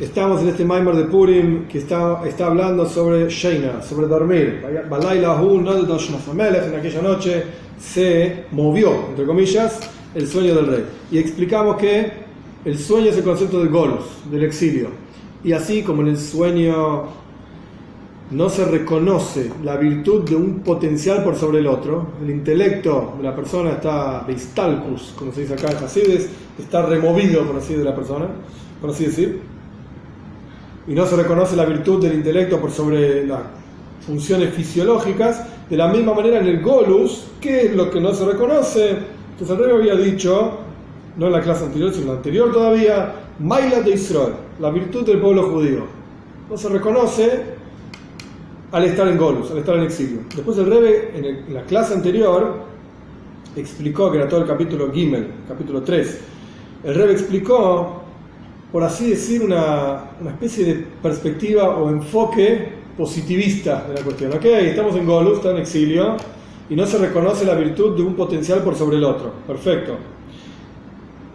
Estamos en este Maimer de Purim que está, está hablando sobre Sheina, sobre dormir. En aquella noche se movió, entre comillas, el sueño del rey. Y explicamos que el sueño es el concepto del golos, del exilio. Y así como en el sueño no se reconoce la virtud de un potencial por sobre el otro, el intelecto de la persona está beistalcus, como se dice acá en Hasides, está removido, por así, de la persona, por así decir y no se reconoce la virtud del intelecto por sobre las funciones fisiológicas, de la misma manera en el Golus, ¿qué es lo que no se reconoce? Entonces el rey había dicho, no en la clase anterior, sino en la anterior todavía, Maila de Israel, la virtud del pueblo judío. No se reconoce al estar en Golus, al estar en exilio. Después el Rebe, en, la clase anterior, explicó, que era todo el capítulo Gimel, capítulo 3, el Rebe explicó por así decir, una, una, especie de perspectiva o enfoque positivista de la cuestión. Ok, estamos en Golus, está en exilio, y no se reconoce la virtud de un potencial por sobre el otro. Perfecto.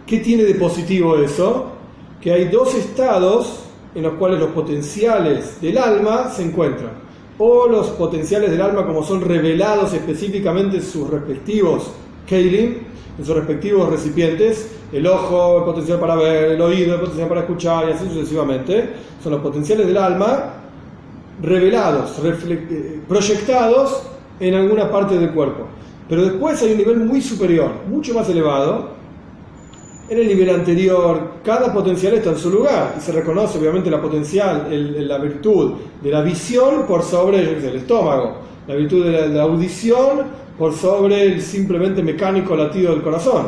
¿Qué tiene de positivo eso? Que hay dos estados en los cuales los potenciales del alma se encuentran. O los potenciales del alma como son revelados específicamente en sus respectivos Keilim, en sus respectivos recipientes, el ojo, el potencial para ver, el oído, el potencial para escuchar y así sucesivamente, son los potenciales del alma revelados, eh, proyectados en alguna parte del cuerpo. Pero después hay un nivel muy superior, mucho más elevado. En el nivel anterior, cada potencial está en su lugar y se reconoce obviamente la potencial, la virtud de la visión por sobre el estómago, la virtud de la audición por sobre el simplemente mecánico latido del corazón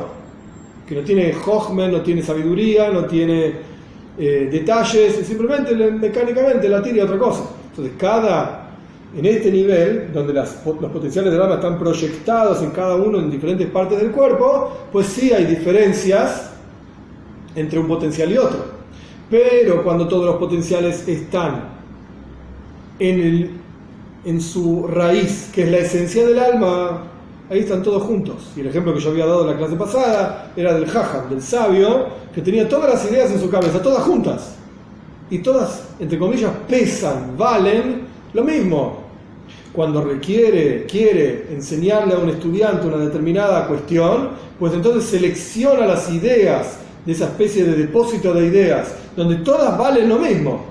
que no tiene hojmen, no tiene sabiduría, no tiene eh, detalles, simplemente mecánicamente la tiene otra cosa. Entonces, cada, en este nivel, donde los potenciales del alma están proyectados en cada uno en diferentes partes del cuerpo, pues sí hay diferencias entre un potencial y otro. Pero cuando todos los potenciales están en, el, en su raíz, que es la esencia del alma, ahí están todos juntos. Y el ejemplo que yo había dado en la clase pasada era del Jajam, del sabio, que tenía todas las ideas en su cabeza, todas juntas. Y todas, entre comillas, pesan, valen lo mismo. Cuando requiere, quiere enseñarle a un estudiante una determinada cuestión, pues entonces selecciona las ideas de esa especie de depósito de ideas, donde todas valen lo mismo.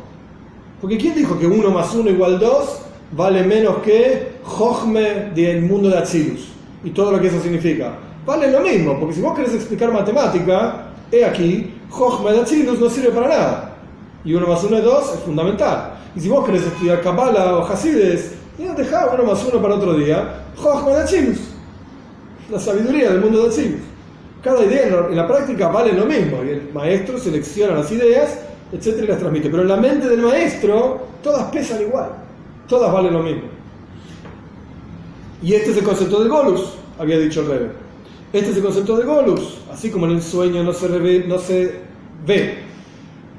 Porque ¿quién dijo que uno más uno igual dos vale menos que Jochme del mundo de Atzilus? y todo lo que eso significa. Vale lo mismo, porque si vos querés explicar matemática, he aquí, Jochma de no sirve para nada. Y uno más uno es dos es fundamental. Y si vos querés estudiar Kabbalah o Hasides, dejá uno más uno para otro día, Jochma de la sabiduría del mundo de Chilus. Cada idea en la práctica vale lo mismo, y el maestro selecciona las ideas, etcétera, y las transmite. Pero en la mente del maestro, todas pesan igual, todas valen lo mismo. Y este es el concepto del Golus, había dicho el Rebe. Este es el concepto de Golus. Así como en el sueño no se, no se ve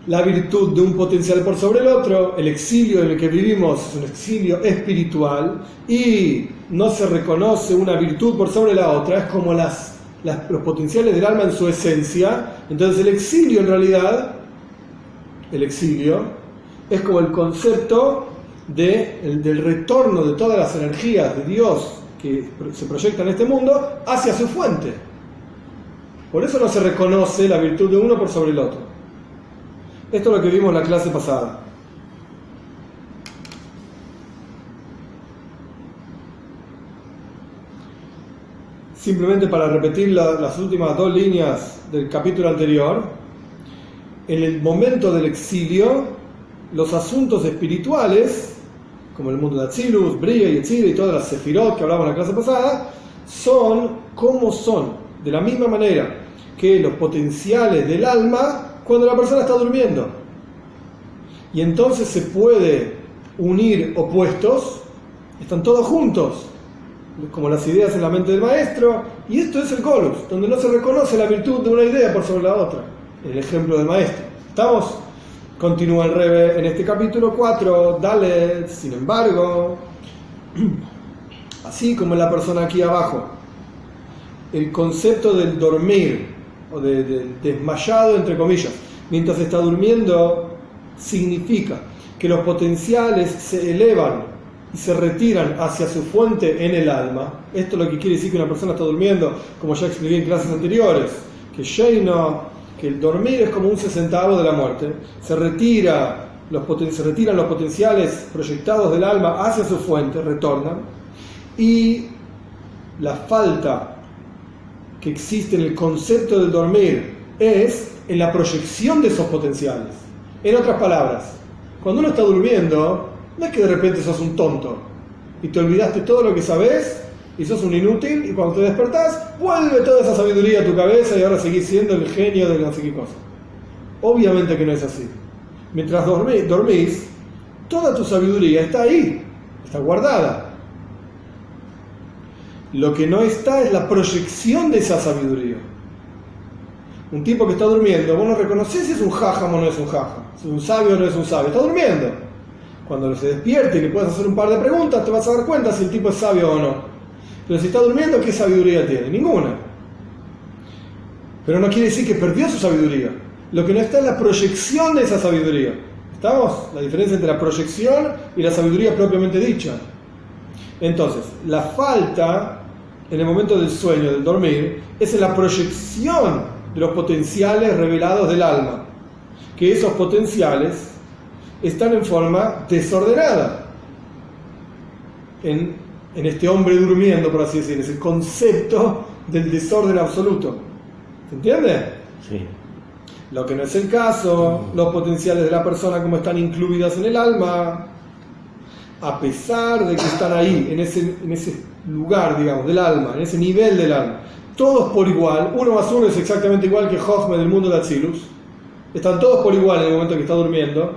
la virtud de un potencial por sobre el otro, el exilio en el que vivimos es un exilio espiritual y no se reconoce una virtud por sobre la otra, es como las, los potenciales del alma en su esencia. Entonces el exilio en realidad, el exilio, es como el concepto de, del retorno de todas las energías de Dios que se proyectan en este mundo hacia su fuente. Por eso no se reconoce la virtud de uno por sobre el otro. Esto es lo que vimos en la clase pasada. Simplemente para repetir las últimas dos líneas del capítulo anterior, en el momento del exilio, los asuntos espirituales como el mundo de Atzilus, Bria y Etzir y todas las Sefirot que hablamos en la clase pasada, son como son, de la misma manera que los potenciales del alma cuando la persona está durmiendo. Y entonces se puede unir opuestos, están todos juntos, como las ideas en la mente del maestro, y esto es el Colus, donde no se reconoce la virtud de una idea por sobre la otra, el ejemplo del maestro. ¿Estamos? Continúa el Rebe en este capítulo 4, dale, sin embargo, así como la persona aquí abajo, el concepto del dormir, o del desmayado, entre comillas, mientras está durmiendo, significa que los potenciales se elevan y se retiran hacia su fuente en el alma. Esto es lo que quiere decir que una persona está durmiendo, como ya expliqué en clases anteriores, que Sheino, que el dormir es como un sesentavo de la muerte, se retira los se retiran los potenciales proyectados del alma hacia su fuente, retornan, y la falta que existe en el concepto del dormir es en la proyección de esos potenciales. En otras palabras, cuando uno está durmiendo, no es que de repente sos un tonto y te olvidaste todo lo que sabes y sos un inútil y cuando te despertás vuelve toda esa sabiduría a tu cabeza y ahora seguís siendo el genio de no sé qué cosa. Obviamente que no es así. Mientras dormís, toda tu sabiduría está ahí, está guardada. Lo que no está es la proyección de esa sabiduría. Un tipo que está durmiendo, vos no reconoces si es un jajam o no es un jajam, si es un sabio o no es un sabio, está durmiendo. Cuando se despierte y le puedes hacer un par de preguntas, te vas a dar cuenta si el tipo es sabio o no. Pero si está durmiendo, ¿qué sabiduría tiene? Ninguna. Pero no quiere decir que perdió su sabiduría. Lo que no está es la proyección de esa sabiduría. ¿Estamos? La diferencia entre la proyección y la sabiduría propiamente dicha. Entonces, la falta en el momento del sueño, del dormir, es en la proyección de los potenciales revelados del alma. Que esos potenciales están en forma desordenada. En, en este hombre durmiendo, por así decir, es el concepto del desorden absoluto. ¿Se entiende? Sí. Lo que no es el caso, los potenciales de la persona como están incluidos en el alma, a pesar de que están ahí, en ese, en ese lugar, digamos, del alma, en ese nivel del alma, todos por igual, uno más uno es exactamente igual que Jochme del mundo de Atzilus, están todos por igual en el momento que está durmiendo,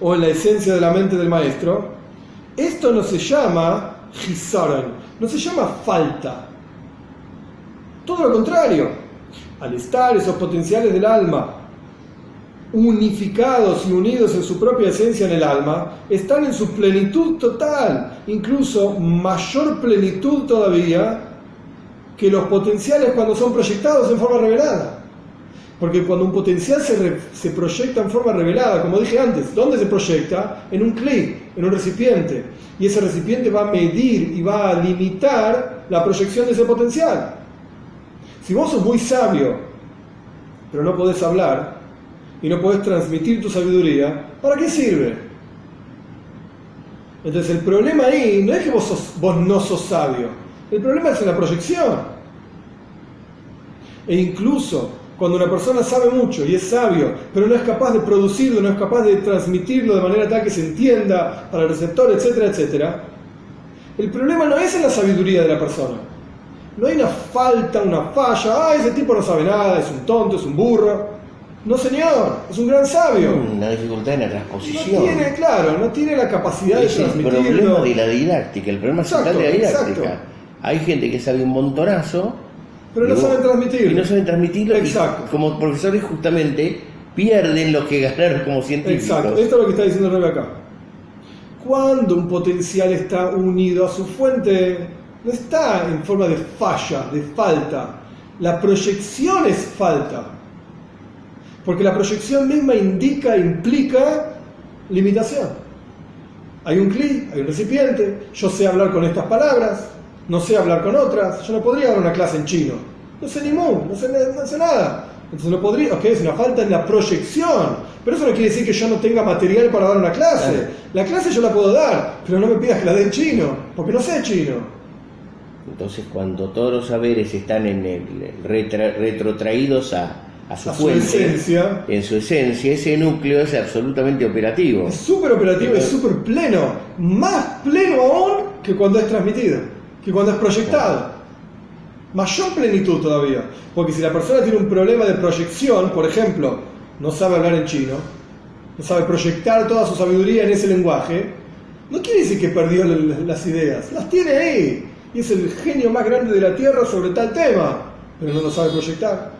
o en la esencia de la mente del maestro, esto no se llama No se llama falta. Todo lo contrario, al estar esos potenciales del alma unificados y unidos en su propia esencia en el alma, están en su plenitud total, incluso mayor plenitud todavía que los potenciales cuando son proyectados en forma revelada. Porque cuando un potencial se, proyecta en forma revelada, como dije antes, ¿dónde se proyecta? En un clic, en un recipiente. Y ese recipiente va a medir y va a limitar la proyección de ese potencial. Si vos sos muy sabio, pero no podés hablar, y no podés transmitir tu sabiduría, ¿para qué sirve? Entonces el problema ahí no es que vos, vos no sos sabio, el problema es en la proyección. E incluso cuando una persona sabe mucho y es sabio, pero no es capaz de producirlo, no es capaz de transmitirlo de manera tal que se entienda para el receptor, etcétera, etcétera, el problema no es en la sabiduría de la persona. No hay una falta, una falla, ah, ese tipo no sabe nada, es un tonto, es un burro. No, señor, es un gran sabio. Una dificultad en la transposición. No tiene, claro, no tiene la capacidad es de transmitirlo. el problema de la didáctica, el problema Exacto, central de la didáctica. exacto. Hay gente que sabe un montonazo Pero no saben transmitirlo. Y no saben transmitirlo. y Exacto. como profesores justamente pierden lo que ganaron como científicos. Exacto, esto es lo que está diciendo Rebe acá. Cuando un potencial está unido a su fuente, no está en forma de falla, de falta. La proyección es falta. Porque la proyección misma indica, implica limitación. Hay un clic, hay un recipiente, yo sé hablar con estas palabras, no sé hablar con otras, yo no podría dar una clase en chino. No sé ni mu, no sé, no sé nada. Entonces no podría, ok, es una falta en la proyección. Pero eso no quiere decir que yo no tenga material para dar una clase. Claro. La clase yo la puedo dar, pero no me pidas que la dé en chino, porque no sé chino. Entonces, cuando todos los saberes están en el, retra- retrotraídos a, a su A su fuente, esencia. en su esencia, ese núcleo es absolutamente operativo. Es súper operativo, es súper pleno. Más pleno aún que cuando es transmitido, que cuando es proyectado. Mayor plenitud todavía. Porque si la persona tiene un problema de proyección, por ejemplo, no sabe hablar en chino, no sabe proyectar toda su sabiduría en ese lenguaje, no quiere decir que perdió las ideas. Las tiene ahí. Y es el genio más grande de la Tierra sobre tal tema. Pero no lo sabe proyectar.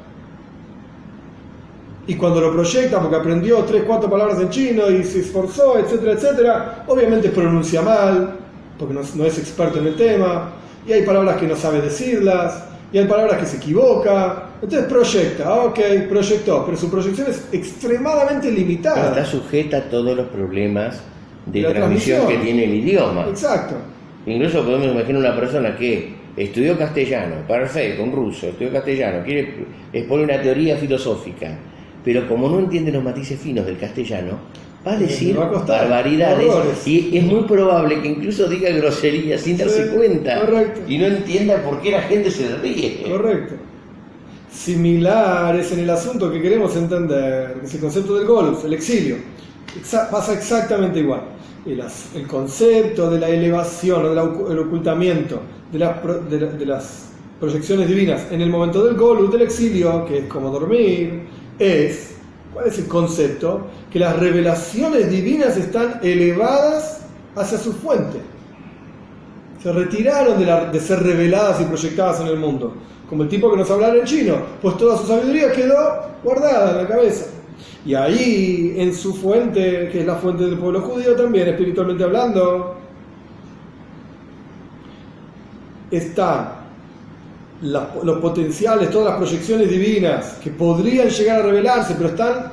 Y cuando lo proyecta, porque aprendió tres, cuatro palabras en chino y se esforzó, etcétera, etcétera, obviamente pronuncia mal, porque no, no es experto en el tema, y hay palabras que no sabe decirlas, Y hay palabras que se equivoca. Entonces proyecta, ok, proyectó, pero su proyección es extremadamente limitada. está sujeta a todos los problemas de transmisión, que tiene el idioma. Exacto. Incluso podemos imaginar una persona que estudió castellano, perfecto, un ruso, estudió castellano, quiere exponer una teoría filosófica, pero como no entiende los matices finos del castellano, va a decir barbaridades y es muy probable que incluso diga groserías sin darse cuenta y no entienda por qué la gente se ríe. Correcto. Similar es en el asunto que queremos entender, que es el concepto del golf, el exilio. pasa exactamente igual. El, concepto de la elevación o del ocultamiento de las, de, las proyecciones divinas en el momento del golf, del exilio, que es como dormir, es ¿Cuál es el concepto? Que las revelaciones divinas están elevadas hacia su fuente. Se retiraron de, ser reveladas y proyectadas en el mundo. Como el tipo que nos habla en chino, pues toda su sabiduría quedó guardada en la cabeza. Y ahí, en su fuente, que es la fuente del pueblo judío también, espiritualmente hablando, están los potenciales, todas las proyecciones divinas que podrían llegar a revelarse, pero están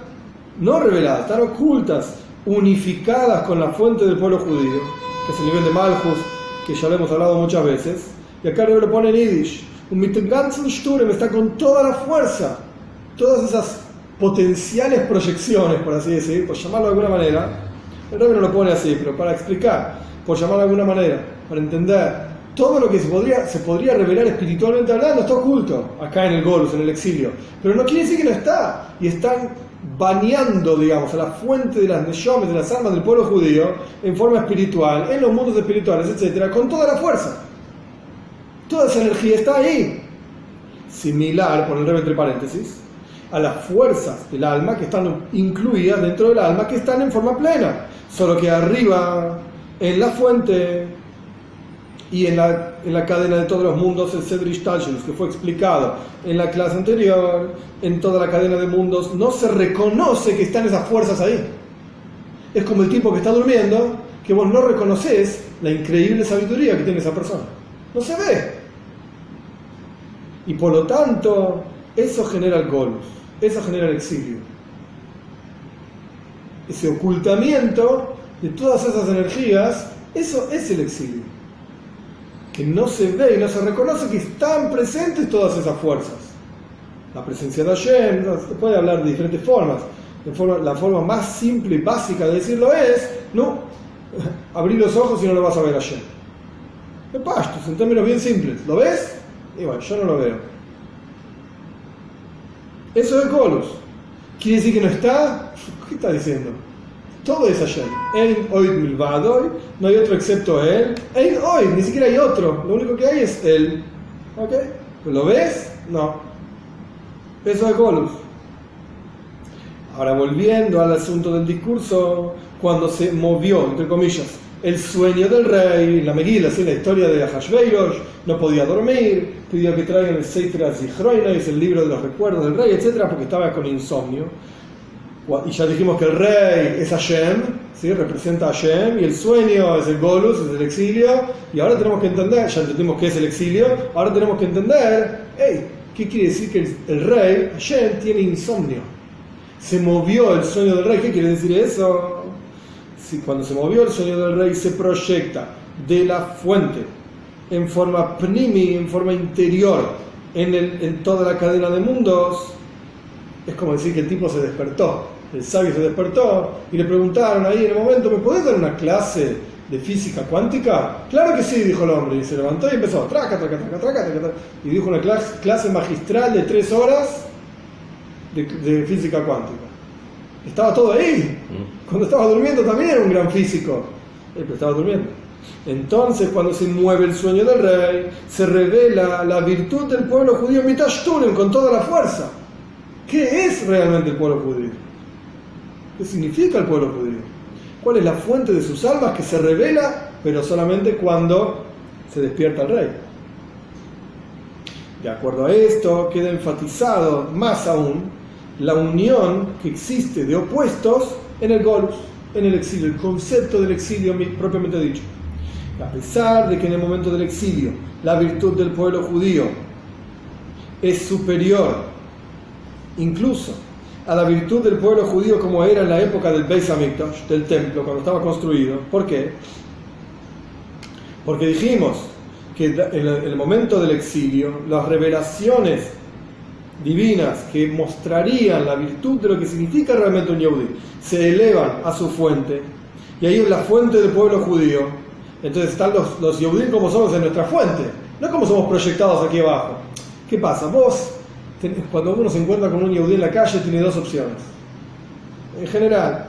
no reveladas, están ocultas, unificadas con la fuente del pueblo judío, que es el nivel de Malchus, que ya lo hemos hablado muchas veces. Y acá lo pone en Yiddish. Un Sturm está con toda la fuerza, todas esas potenciales proyecciones, por así decir, por llamarlo de alguna manera. El no lo pone así, pero para explicar, por llamarlo de alguna manera, para entender todo lo que se podría, revelar espiritualmente hablando está oculto acá en el Golus, en el exilio. Pero no quiere decir que no está. Y están bañando, digamos, a la fuente de las neshomes, de las almas del pueblo judío, en forma espiritual, en los mundos espirituales, etcétera, con toda la fuerza. Toda esa energía está ahí. Similar, por el revés entre paréntesis, a las fuerzas del alma que están incluidas dentro del alma, que están en forma plena. Solo que arriba, en la fuente, y en la, en la cadena de todos los mundos, el Cedric que fue explicado en la clase anterior, en toda la cadena de mundos, no se reconoce que están esas fuerzas ahí. Es como el tipo que está durmiendo, que vos no reconoces la increíble sabiduría que tiene esa persona. No se ve. Y por lo tanto, eso genera el golus, eso genera el exilio. Ese ocultamiento de todas esas energías, eso es el exilio que no se ve y no se reconoce que están presentes todas esas fuerzas. La presencia de Hashem, se puede hablar de diferentes formas. la forma más simple y básica de decirlo es, no, abrir los ojos y no lo vas a ver Hashem. De pastos, en términos bien simples. ¿Lo ves? Y bueno, yo no lo veo. Eso es Golos. ¿Quiere decir que no está? ¿Qué está diciendo? Todo es Hashem. Ein oid milvadoy, no hay otro excepto él. Ein oid, ni siquiera hay otro. Lo único que hay es él. ¿Ok? ¿Lo ves? No. Eso es Golus. Ahora volviendo al asunto del discurso, cuando se movió, entre comillas, el sueño del rey, la Megila, la historia de Hashveirosh, no podía dormir, pidió que traigan el Seitra es el libro de los recuerdos del rey, etc., porque estaba con insomnio. Y ya dijimos que el rey es Hashem, ¿sí? representa a Hashem, y el sueño es el Golus, es el exilio, y ahora tenemos que entender, ya entendimos qué es el exilio, ahora tenemos que entender, hey, ¿qué quiere decir que el, rey, Hashem, tiene insomnio? Se movió el sueño del rey, ¿qué quiere decir eso? Si cuando se movió el sueño del rey se proyecta de la fuente en forma pnimi, en forma interior, en, el, en toda la cadena de mundos, es como decir que el tipo se despertó el sabio se despertó y le preguntaron ahí en el momento, ¿me podés dar una clase de física cuántica? Claro que sí, dijo el hombre, y se levantó y empezó, traca, traca, traca, traca, traca, y dijo una clase, magistral de tres horas de, física cuántica. Estaba todo ahí. Mm. Cuando estaba durmiendo también era un gran físico, pero estaba durmiendo. Entonces, cuando se mueve el sueño del rey, se revela la virtud del pueblo judío Mitashtunen con toda la fuerza. ¿Qué es realmente el pueblo judío? ¿Qué significa el pueblo judío? ¿Cuál es la fuente de sus almas que se revela, pero solamente cuando se despierta el rey? De acuerdo a esto, queda enfatizado más aún la unión que existe de opuestos en el Golus, en el exilio, el concepto del exilio propiamente dicho. A pesar de que en el momento del exilio la virtud del pueblo judío es superior incluso a la virtud del pueblo judío como era en la época del Beis Hamikdash, del templo, cuando estaba construido. ¿Por qué? Porque dijimos que en el momento del exilio, las revelaciones divinas que mostrarían la virtud de lo que significa realmente un Yehudi se elevan a su fuente, y ahí es la fuente del pueblo judío. Entonces están los, los como somos en nuestra fuente, no como somos proyectados aquí abajo. ¿Qué pasa? Vos, cuando uno se encuentra con un Yehudi en la calle, tiene dos opciones. En general,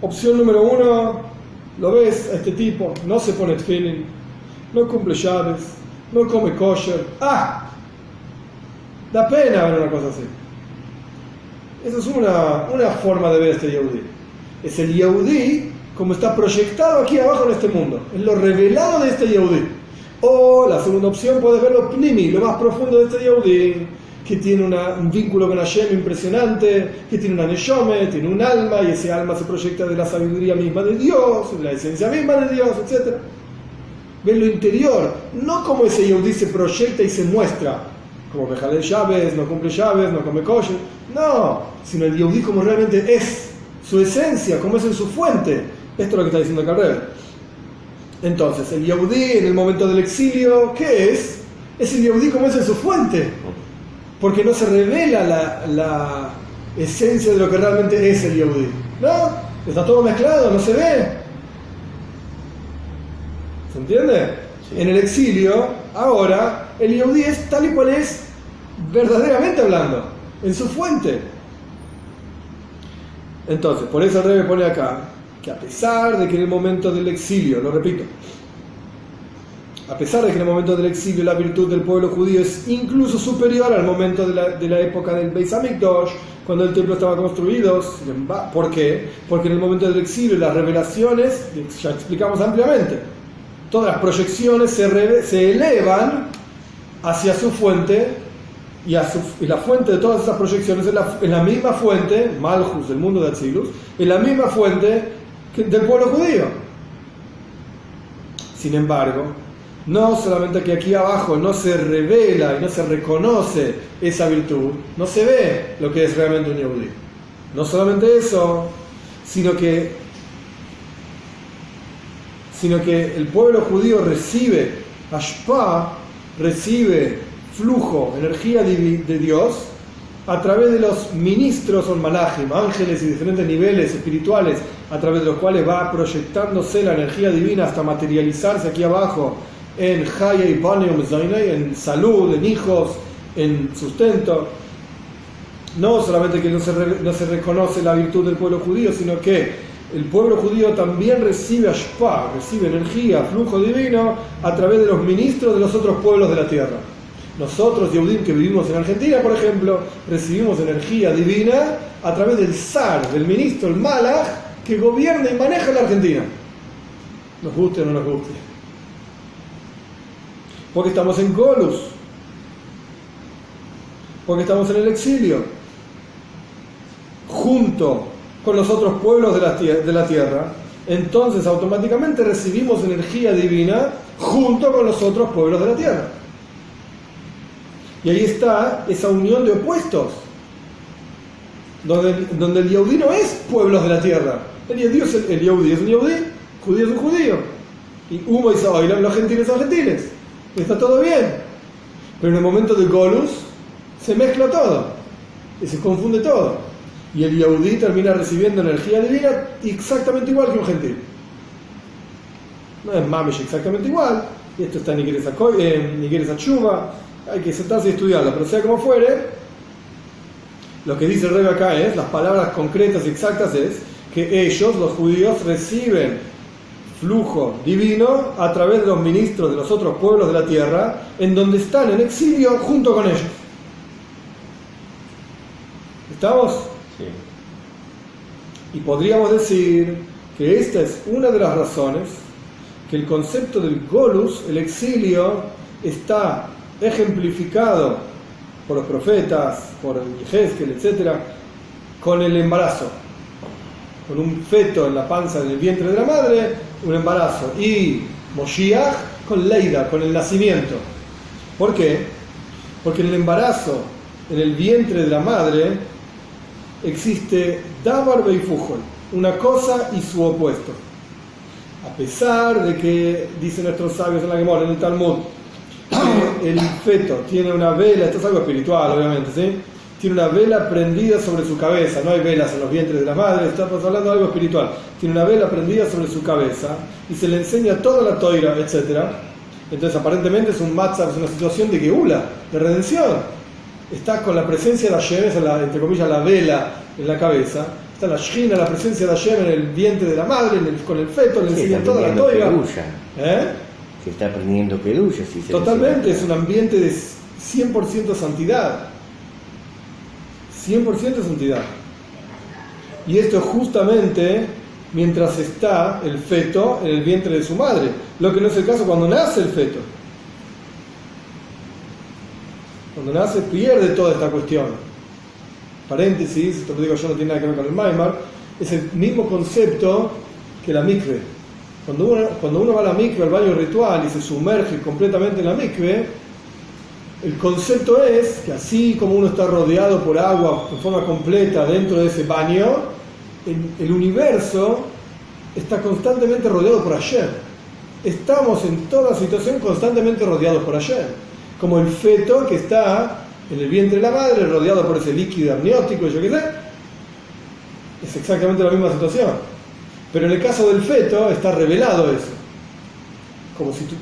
opción número uno, lo ves a este tipo, no se pone feeling, no cumple llaves, no come kosher. ¡Ah! Da pena ver una cosa así. Esa es una, una forma de ver este Yehudi. Es el Yehudi como está proyectado aquí abajo en este mundo. Es lo revelado de este Yehudi. O la segunda opción, puedes ver lo pnimi, lo más profundo de este Yehudi, que tiene un vínculo con Hashem impresionante, que tiene una neshome, tiene un alma, y ese alma se proyecta de la sabiduría misma de Dios, de la esencia misma de Dios, etc. Ven lo interior, no como ese Yehudi se proyecta y se muestra, como de llaves, no cumple llaves, no come kosher, no, sino el Yehudi como realmente es, su esencia, como es en su fuente. Esto es lo que está diciendo acá Entonces, el Yehudi en el momento del exilio, ¿qué es? Es el Yehudi como es en su fuente, porque no se revela la, la esencia de lo que realmente es el Yehudi. ¿No? Está todo mezclado, no se ve. ¿Se entiende? En el exilio, ahora, el Yehudi es tal y cual es verdaderamente hablando, en su fuente. Entonces, por eso el rey pone acá que a pesar de que en el momento del exilio, lo repito, a pesar de que en el momento del exilio la virtud del pueblo judío es incluso superior al momento de la, época del Beis Hamikdash, cuando el templo estaba construido. ¿Por qué? Porque en el momento del exilio las revelaciones, ya explicamos ampliamente, todas las proyecciones se, elevan hacia su fuente y, la fuente de todas esas proyecciones es la, misma fuente, Malchus, del mundo de Atzilus, es la misma fuente del pueblo judío. Sin embargo, no solamente que aquí abajo no se revela y no se reconoce esa virtud, no se ve lo que es realmente un judío. No solamente eso, sino que, sino que el pueblo judío recibe ashpa, recibe flujo, energía de Dios, a través de los ministros o malachim, ángeles y diferentes niveles espirituales, a través de los cuales va proyectándose la energía divina hasta materializarse aquí abajo en Haya y en salud, en hijos, en sustento. No solamente que no se, no se reconoce la virtud del pueblo judío, sino que el pueblo judío también recibe ashpa, recibe energía, flujo divino a través de los ministros de los otros pueblos de la tierra. Nosotros, Yehudim, que vivimos en Argentina, por ejemplo, recibimos energía divina a través del zar, del ministro, el Malach, que gobierna y maneja la Argentina. Nos guste o no nos guste. Porque estamos en Golus. Porque estamos en el exilio. Junto con los otros pueblos de la, tierra. Entonces automáticamente recibimos energía divina junto con los otros pueblos de la tierra. Y ahí está esa unión de opuestos, donde, el Yehudi no es pueblos de la tierra. El Yehudi es, el, es un Yehudi, judío es un judío. Y Humo y Saoilam, los gentiles son gentiles. Está todo bien. Pero en el momento de Golus se mezcla todo y se confunde todo. Y el Yehudi termina recibiendo energía divina exactamente igual que un gentil. No es Mamish exactamente igual. Y esto está en Nigueres Achuba, hay que sentarse y estudiarlo, pero sea como fuere, lo que dice el rey acá es, las palabras concretas y exactas es que ellos, los judíos, reciben flujo divino a través de los ministros de los otros pueblos de la tierra, en donde están en exilio junto con ellos. ¿Estamos? Sí. Y podríamos decir que esta es una de las razones que el concepto del golus, el exilio, está ejemplificado por los profetas, por el etc., con el embarazo, con un feto en la panza del vientre de la madre, un embarazo, y Moshiach con Leida, con el nacimiento. ¿Por qué? Porque en el embarazo, en el vientre de la madre, existe Dabar Beifujol, una cosa y su opuesto. A pesar de que, dicen nuestros sabios en la Gemora, en el Talmud, que el feto tiene una vela, esto es algo espiritual obviamente, ¿sí? Tiene una vela prendida sobre su cabeza, no hay velas en los vientres de la madre, estamos hablando de algo espiritual, tiene una vela prendida sobre su cabeza y se le enseña toda la toira, etc. Entonces aparentemente es un matzah, es una situación de geula, de redención. Está con la presencia de Hashem, es la, entre comillas la vela en la cabeza, está la shina, la presencia de Hashem en el vientre de la madre, con el feto, le enseña toda la toira. ¿Eh? Se está aprendiendo pedulla, si se Totalmente, es un ambiente de 100% santidad. 100% santidad. Y esto justamente mientras está el feto en el vientre de su madre, lo que no es el caso cuando nace el feto. Cuando nace pierde toda esta cuestión. Paréntesis, esto lo digo yo no tiene nada que ver con el Maimar, es el mismo concepto que la mikve. Cuando uno, cuando uno va a la mikve, al baño ritual, y se sumerge completamente en la mikve, el concepto es que así como uno está rodeado por agua en forma completa dentro de ese baño, el universo está constantemente rodeado por ayer. Estamos en toda situación constantemente rodeados por ayer. Como el feto que está en el vientre de la madre, rodeado por ese líquido amniótico, yo qué sé. Es exactamente la misma situación. Pero en el caso del feto está revelado eso. Como si tú,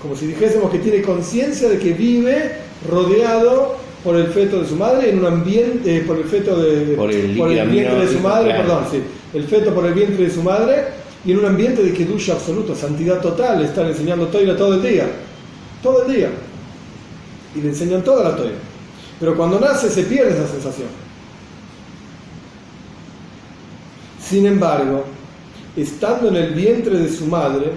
como si dijésemos que tiene conciencia de que vive rodeado por el feto de su madre en un ambiente, eh, por el feto de, por el, vientre de su madre, perdón, sí, el feto por el vientre de su madre y en un ambiente de kedusha absoluto, santidad total, le están enseñando toira todo el día, todo el día, y le enseñan toda la toira. Pero cuando nace se pierde esa sensación. Sin embargo, estando en el vientre de su madre,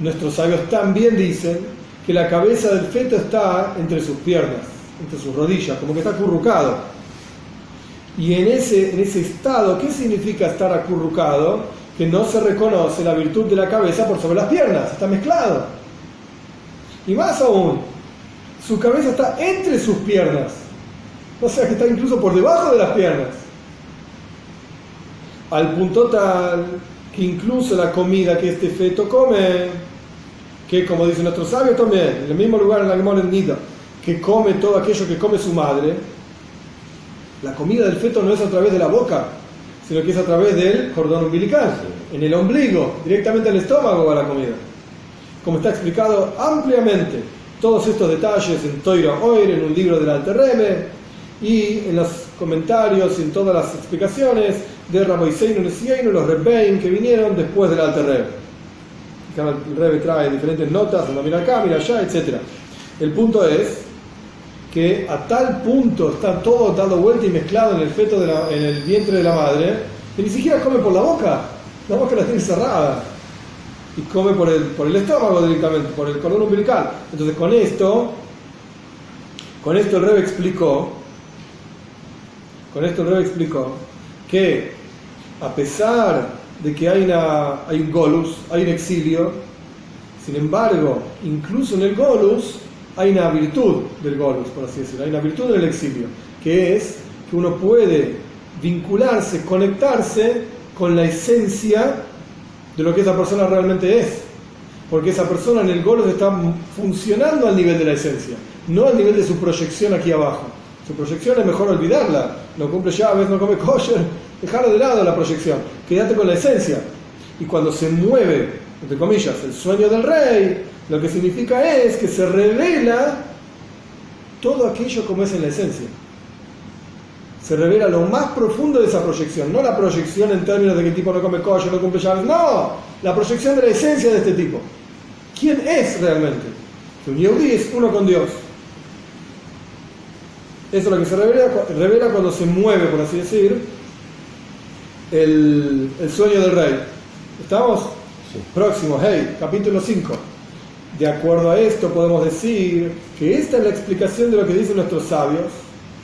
nuestros sabios también dicen que la cabeza del feto está entre sus piernas, entre sus rodillas, como que está acurrucado. Y en ese, en ese estado, ¿qué significa estar acurrucado? Que no se reconoce la virtud de la cabeza por sobre las piernas, está mezclado. Y más aún, su cabeza está entre sus piernas, o sea que está incluso por debajo de las piernas. Al punto tal que incluso la comida que este feto come que como dice nuestro sabio también, en el mismo lugar en la Gemora en Nida, que come todo aquello que come su madre, la comida del feto no es a través de la boca, sino que es a través del cordón umbilical, en el ombligo, directamente al estómago va la comida. Como está explicado ampliamente todos estos detalles en Toira Oir, en un libro del Alter y en los comentarios y en todas las explicaciones de Raboiseinu Nesienu, los Rebbein que vinieron después del Alter Rebe el Rebe trae diferentes notas, mira acá, mira allá, etc. El punto es que a tal punto está todo dado vuelta y mezclado en el feto, de la, en el vientre de la madre, que ni siquiera come por la boca, la boca la tiene cerrada y come por el, por el estómago directamente, por el cordón umbilical. Entonces con esto, con esto el Rebe explicó, con esto Rebe explicó que a pesar de que hay, hay un golus, hay un exilio. Sin embargo, incluso en el golus hay una virtud del golus, por así decirlo, hay una virtud en el exilio, que es que uno puede vincularse, conectarse con la esencia de lo que esa persona realmente es. Porque esa persona en el golus está funcionando al nivel de la esencia, no al nivel de su proyección aquí abajo. Su proyección es mejor olvidarla. No cumple llaves, no come kosher, dejarlo de lado la proyección. Quédate con la esencia. Y cuando se mueve, entre comillas, el sueño del rey, lo que significa es que se revela todo aquello como es en la esencia. Se revela lo más profundo de esa proyección, no la proyección en términos de que tipo no come kosher, no cumple llaves, no, la proyección de la esencia de este tipo. ¿Quién es realmente? Un Yehudi es uno con Dios. Eso es lo que se revela, cuando se mueve, por así decir, el, sueño del rey. ¿Estamos? Próximo, hey, capítulo 5. De acuerdo a esto podemos decir que esta es la explicación de lo que dicen nuestros sabios.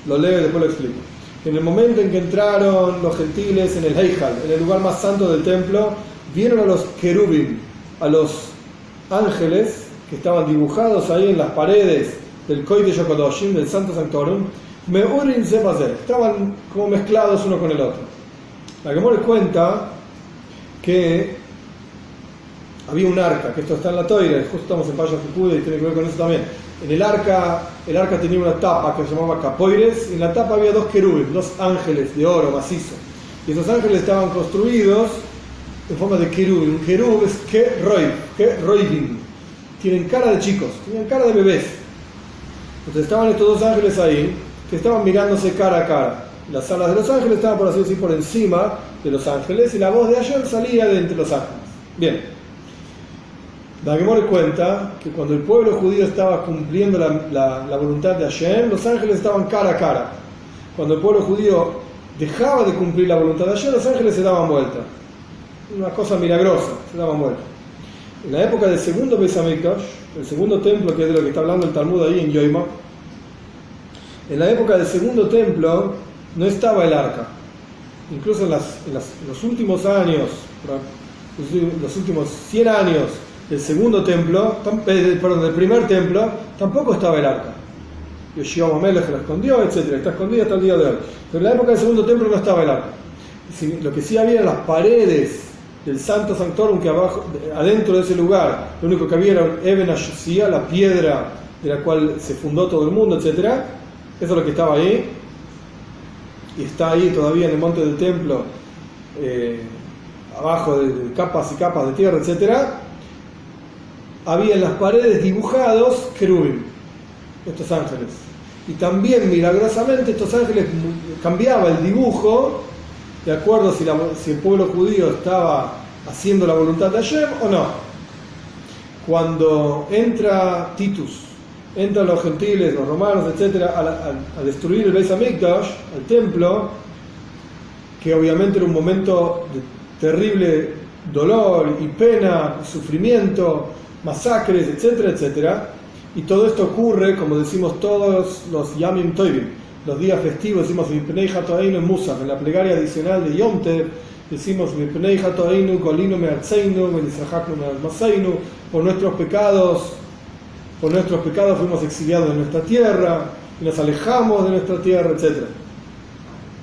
Lo leo y después lo explico. En el momento en que entraron los gentiles en el Heijal, en el lugar más santo del templo, vieron a los querubim, a los ángeles que estaban dibujados ahí en las paredes del Koide Yokodoshim, del Santo Sanctorum, Meurin Zebazé, estaban como mezclados uno con el otro. La que les cuenta que había un arca, que esto está en la toira, justo estamos en Paya Fukuda y tiene que ver con eso también. En el arca, el arca tenía una tapa que se llamaba capoires, y en la tapa había dos querubes, dos ángeles de oro macizo. Y esos ángeles estaban construidos en forma de querubín. Un querub es que roivin. Tienen cara de chicos, tienen cara de bebés. Entonces estaban estos dos ángeles ahí, que estaban mirándose cara a cara. Las alas de los ángeles estaban, por así decir, por encima de los ángeles, y la voz de ayer salía de entre los ángeles. Bien. Dagemore cuenta que cuando el pueblo judío estaba cumpliendo la, la, voluntad de Hashem, los ángeles estaban cara a cara. Cuando el pueblo judío dejaba de cumplir la voluntad de Hashem, los ángeles se daban vuelta. Una cosa milagrosa, se daban vuelta. En la época del segundo Beis el segundo templo, que es de lo que está hablando el Talmud ahí en Yoima, en la época del segundo templo no estaba el arca. Incluso en, las, en los últimos años, los últimos 100 años del segundo templo, eh, perdón, del primer templo, tampoco estaba el arca. Yoshua Melech la escondió, etc. Está escondida hasta el día de hoy. Pero en la época del segundo templo no estaba el arca. Lo que sí había eran las paredes del Santo Sanctorum, que abajo, adentro de ese lugar, lo único que había era Eben la piedra de la cual se fundó todo el mundo, etc. Eso es lo que estaba ahí. Y está ahí todavía en el monte del templo, eh, abajo de, capas y capas de tierra, etcétera había en las paredes dibujados querubim, estos ángeles. Y también milagrosamente estos ángeles cambiaba el dibujo de acuerdo si, si el pueblo judío estaba haciendo la voluntad de Hashem o no. Cuando entra Titus, entran los gentiles, los romanos, etcétera, a, destruir el Beis Hamikdash, el templo, que obviamente era un momento de terrible dolor y pena, sufrimiento, masacres, etcétera, etcétera. Y todo esto ocurre, como decimos todos los Yamim Toivim, los días festivos, decimos en Musaf, en la plegaria adicional de Yom decimos por nuestros pecados, por nuestros pecados fuimos exiliados de nuestra tierra, y nos alejamos de nuestra tierra, etcétera.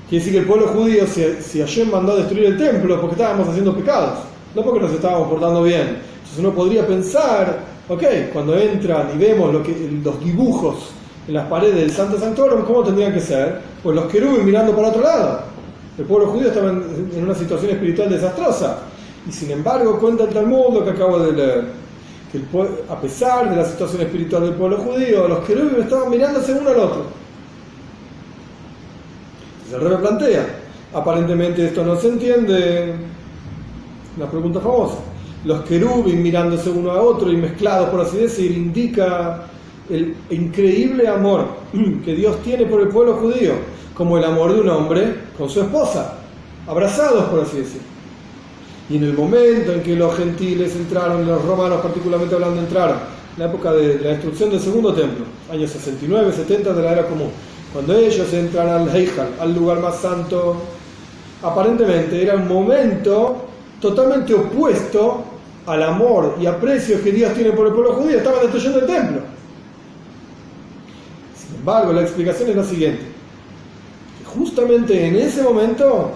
Quiere decir que el pueblo judío, si, si mandó a destruir el templo, porque estábamos haciendo pecados, no porque nos estábamos portando bien, entonces uno podría pensar, ok, cuando entran y vemos lo que, los dibujos las paredes del Santo Sanctorum, ¿cómo tendrían que ser? Pues los querubes mirando para otro lado. El pueblo judío estaba en, una situación espiritual desastrosa. Y sin embargo, cuenta el Talmud lo que acabo de leer. Que a pesar de la situación espiritual del pueblo judío, los querubes estaban mirándose uno al otro. Entonces el rey plantea, aparentemente esto no se entiende. Una pregunta famosa los querubins mirándose uno a otro y mezclados, por así decir, indica el increíble amor que Dios tiene por el pueblo judío, como el amor de un hombre con su esposa, abrazados, por así decir. Y en el momento en que los gentiles entraron, los romanos particularmente hablando entraron, en la época de la destrucción del segundo templo, años 69, 70 de la era común, cuando ellos entran al Heijal, al lugar más santo, aparentemente era un momento totalmente opuesto al amor y aprecio que Dios tiene por el pueblo judío, estaban destruyendo el templo. Embargo, la explicación es la siguiente. Justamente en ese momento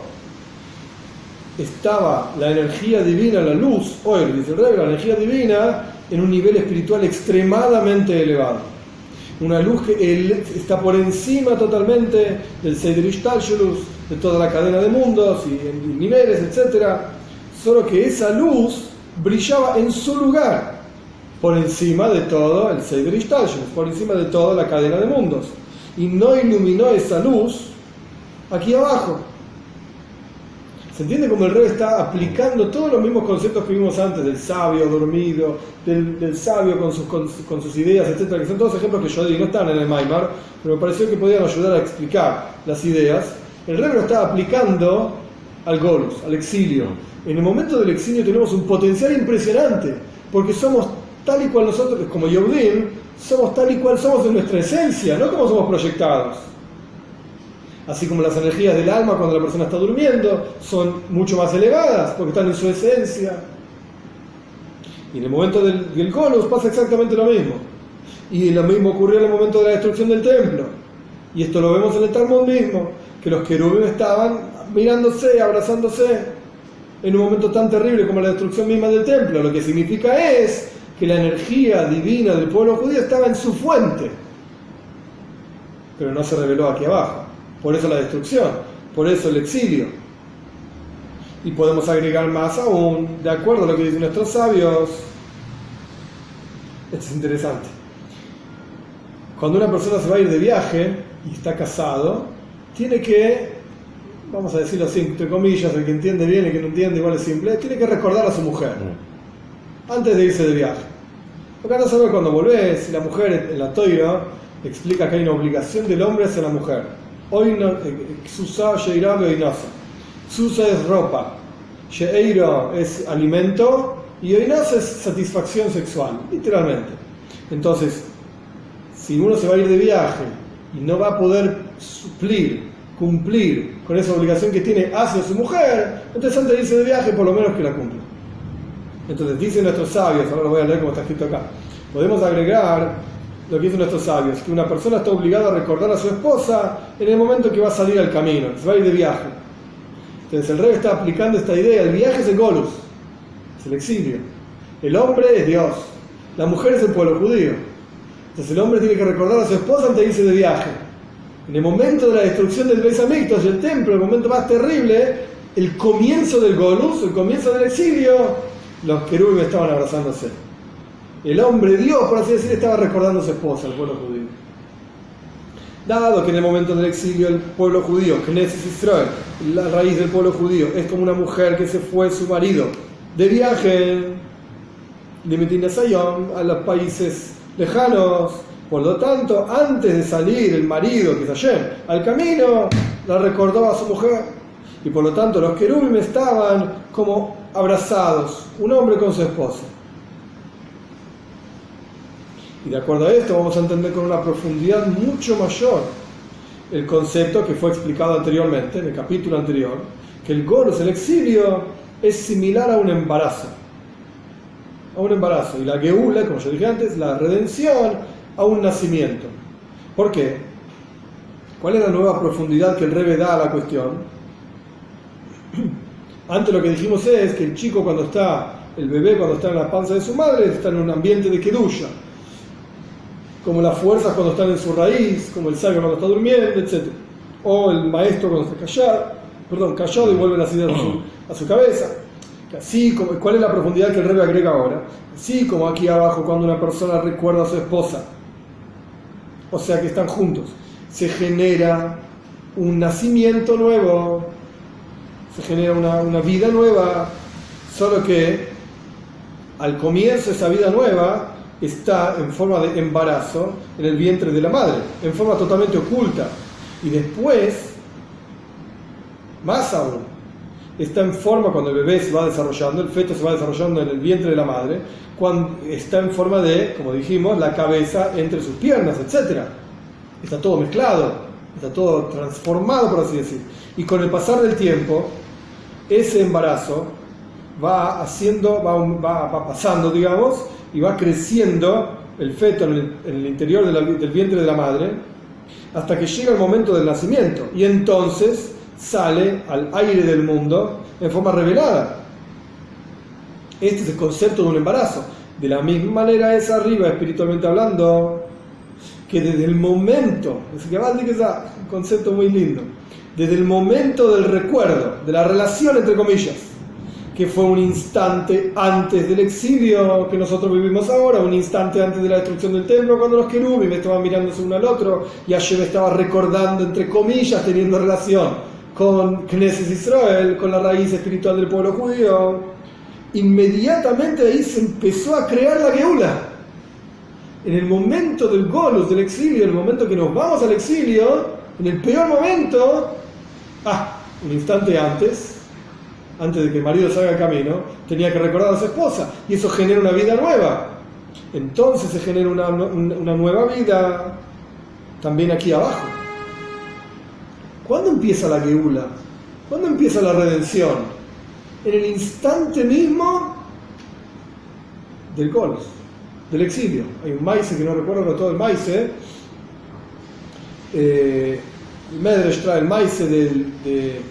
estaba la energía divina, la luz, dice el la energía divina en un nivel espiritual extremadamente elevado. Una luz que está por encima totalmente del Seder de toda la cadena de mundos y niveles, etc. Solo que esa luz brillaba en su lugar, por encima de todo el Seider por encima de toda la cadena de mundos. Y no iluminó esa luz aquí abajo. ¿Se entiende cómo el rey está aplicando todos los mismos conceptos que vimos antes, del sabio dormido, del, sabio con sus, con, sus ideas, etcétera, que son todos ejemplos que yo di, no están en el Maimar, pero me pareció que podían ayudar a explicar las ideas. El rey lo está aplicando al Golus, al exilio, en el momento del exilio tenemos un potencial impresionante, porque somos tal y cual nosotros, como Yehudim, somos tal y cual somos en nuestra esencia, no como somos proyectados. Así como las energías del alma cuando la persona está durmiendo son mucho más elevadas, porque están en su esencia. Y en el momento del, del pasa exactamente lo mismo. Y lo mismo ocurrió en el momento de la destrucción del templo. Y esto lo vemos en el Talmud mismo, que los querubim estaban mirándose, abrazándose en un momento tan terrible como la destrucción misma del templo. Lo que significa es que la energía divina del pueblo judío estaba en su fuente, pero no se reveló aquí abajo. Por eso la destrucción, por eso el exilio. Y podemos agregar más aún, de acuerdo a lo que dicen nuestros sabios. Esto es interesante. Cuando una persona se va a ir de viaje y está casado, tiene que, vamos a decirlo así, entre comillas, el que entiende bien y el que no entiende igual es simple, tiene que recordar a su mujer antes de irse de viaje. Porque no sabe cuando volvés, si la mujer en la toira explica que hay una obligación del hombre hacia la mujer. Hoy no, Susa, Sheira, Susa es ropa, Sheiro es alimento y Oinas es satisfacción sexual, literalmente. Entonces, si uno se va a ir de viaje y no va a poder suplir, cumplir con esa obligación que tiene hacia su mujer, entonces antes de irse de viaje por lo menos que la cumpla. Entonces dicen nuestros sabios, ahora lo voy a leer como está escrito acá, podemos agregar lo que dicen nuestros sabios, que una persona está obligada a recordar a su esposa en el momento que va a salir al camino, se va a ir de viaje. Entonces el rey está aplicando esta idea, el viaje es el golus, es el exilio. El hombre es Dios, la mujer es el pueblo judío. Entonces el hombre tiene que recordar a su esposa antes de irse de viaje. En el momento de la destrucción del Beis y el templo, el momento más terrible, el comienzo del golus, el comienzo del exilio, los querubines estaban abrazándose. El hombre Dios, por así decir, estaba recordando a su esposa, el pueblo judío. Dado que en el momento del exilio el pueblo judío, Knesset Israel, la raíz del pueblo judío, es como una mujer que se fue su marido de viaje a los países lejanos. Por lo tanto, antes de salir el marido, que es ayer, al camino, la recordó a su mujer. Y por lo tanto, los querubim estaban como abrazados, un hombre con su esposa. Y de acuerdo a esto vamos a entender con una profundidad mucho mayor el concepto que fue explicado anteriormente, en el capítulo anterior, que el golos, el exilio, es similar a un embarazo. A un embarazo. Y la geula, como yo dije antes, la redención a un nacimiento. ¿Por qué? ¿Cuál es la nueva profundidad que el Rebe da a la cuestión? Antes lo que dijimos es que el chico cuando está, el bebé cuando está en la panza de su madre, está en un ambiente de kedusha. Como las fuerzas cuando están en su raíz, como el sabio cuando está durmiendo, etc. O el maestro cuando está callado, perdón, callado y vuelve las ideas a su, a su cabeza. Así como, ¿Cuál es la profundidad que el rey agrega ahora? Así como aquí abajo cuando una persona recuerda a su esposa, o sea que están juntos, se genera un nacimiento nuevo, se genera una, vida nueva, solo que al comienzo esa vida nueva está en forma de embarazo en el vientre de la madre, en forma totalmente oculta. Y después, más aún, está en forma cuando el bebé se va desarrollando, el feto se va desarrollando en el vientre de la madre, cuando está en forma de, como dijimos, la cabeza entre sus piernas, etc. Está todo mezclado, está todo transformado, por así decir. Y con el pasar del tiempo, ese embarazo va haciendo, va, va, pasando, digamos, y va creciendo el feto en el, interior del vientre de la madre, hasta que llega el momento del nacimiento. Y entonces sale al aire del mundo en forma revelada. Este es el concepto de un embarazo. De la misma manera es arriba, espiritualmente hablando, que desde el momento, es que es un concepto muy lindo, desde el momento del recuerdo, de la relación entre comillas, que fue un instante antes del exilio que nosotros vivimos ahora, un instante antes de la destrucción del templo, cuando los querubim estaban mirándose uno al otro y Hashem estaba recordando, entre comillas, teniendo relación con Knesset Israel, con la raíz espiritual del pueblo judío. Inmediatamente ahí se empezó a crear la Geula. En el momento del Golus, del exilio, en el momento que nos vamos al exilio, en el peor momento, ah, un instante antes, antes de que el marido salga al camino, tenía que recordar a su esposa y eso genera una vida nueva. Entonces se genera una, nueva vida también aquí abajo. ¿Cuándo empieza la Geula? ¿Cuándo empieza la redención? En el instante mismo del Golos. del exilio. Hay un maíz que no recuerdo con todo el maíz. Eh, el Medrash trae el maíz del de,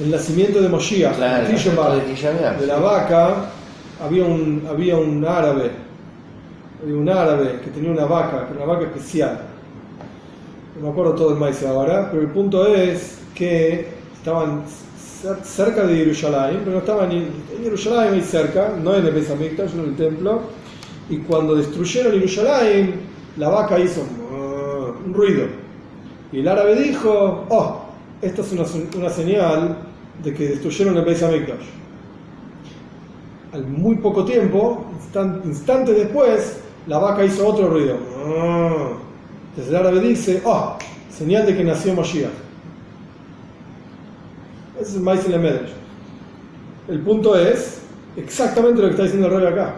el nacimiento de Moshiach, Claro, de la vaca. Había un, había un árabe, había un árabe que tenía una vaca, una vaca especial. No me acuerdo todo el maíz ahora, pero el punto es que estaban cer- cerca de Jerusalén, pero no estaban en Jerusalén ahí cerca, no en el Beis Hamikdash, no en el templo. Y cuando destruyeron Jerusalén, la vaca hizo un ruido. Y el árabe dijo, oh, esta es una, una señal de que destruyeron el Beis Hamikdash. Al muy poco tiempo, instan- instantes después, la vaca hizo otro ruido. "Ah". Entonces el árabe dice, oh, señal de que nació Moshiach. Ese es el maíz. El punto es exactamente lo que está diciendo el rey acá.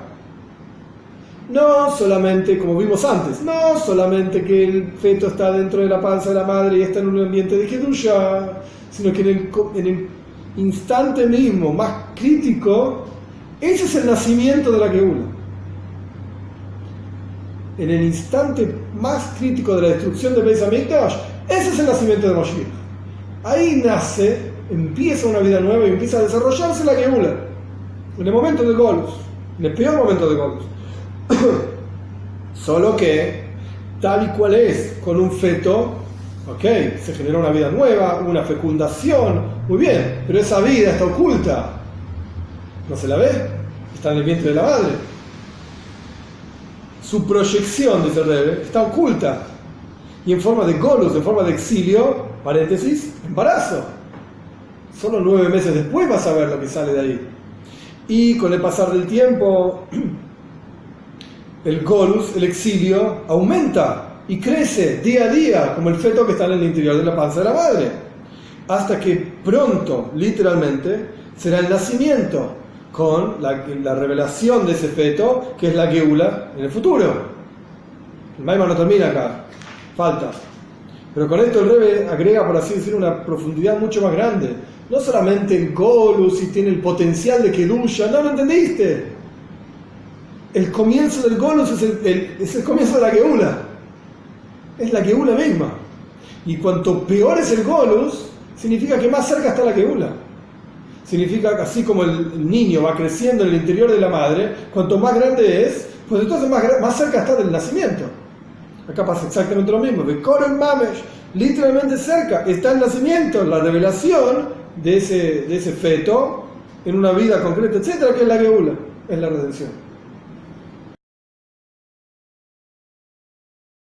No solamente, como vimos antes, no solamente que el feto está dentro de la panza de la madre y está en un ambiente de Kedusha, sino que en el, instante mismo, más crítico, ese es el nacimiento de la Geula. En el instante más crítico de la destrucción de Beis Hamikdash, ese es el nacimiento de Moshiach. Ahí nace, empieza una vida nueva y empieza a desarrollarse la Geula. En el momento del Golus, en el peor momento del Golus. Solo que, tal y cual es, con un feto, ok, se genera una vida nueva, una fecundación, muy bien, pero esa vida está oculta. ¿No se la ve? Está en el vientre de la madre. Su proyección, dice el Rebbe, está oculta. Y en forma de golus, en forma de exilio, paréntesis, embarazo. Solo nueve meses después vas a ver lo que sale de ahí. Y con el pasar del tiempo, el golus, el exilio, aumenta y crece día a día, como el feto que está en el interior de la panza de la madre. Hasta que pronto, literalmente, será el nacimiento con la, la revelación de ese feto, que es la geula en el futuro. El no termina acá, falta. Pero con esto el Rebe agrega, por así decirlo, una profundidad mucho más grande. No solamente el Golus y tiene el potencial de Kedusha, no lo entendiste. El comienzo del Golus es el, el- es el comienzo de la Geula. Es la Geula misma. Y cuanto peor es el Golus, significa que más cerca está la Geula. Significa que así como el niño va creciendo en el interior de la madre, cuanto más grande es, pues entonces más, más cerca está del nacimiento. Acá pasa exactamente lo mismo. De Koren Mamesh, literalmente cerca, está el nacimiento, la revelación de ese, de ese feto en una vida concreta, etcétera, que es la Geula, es la redención.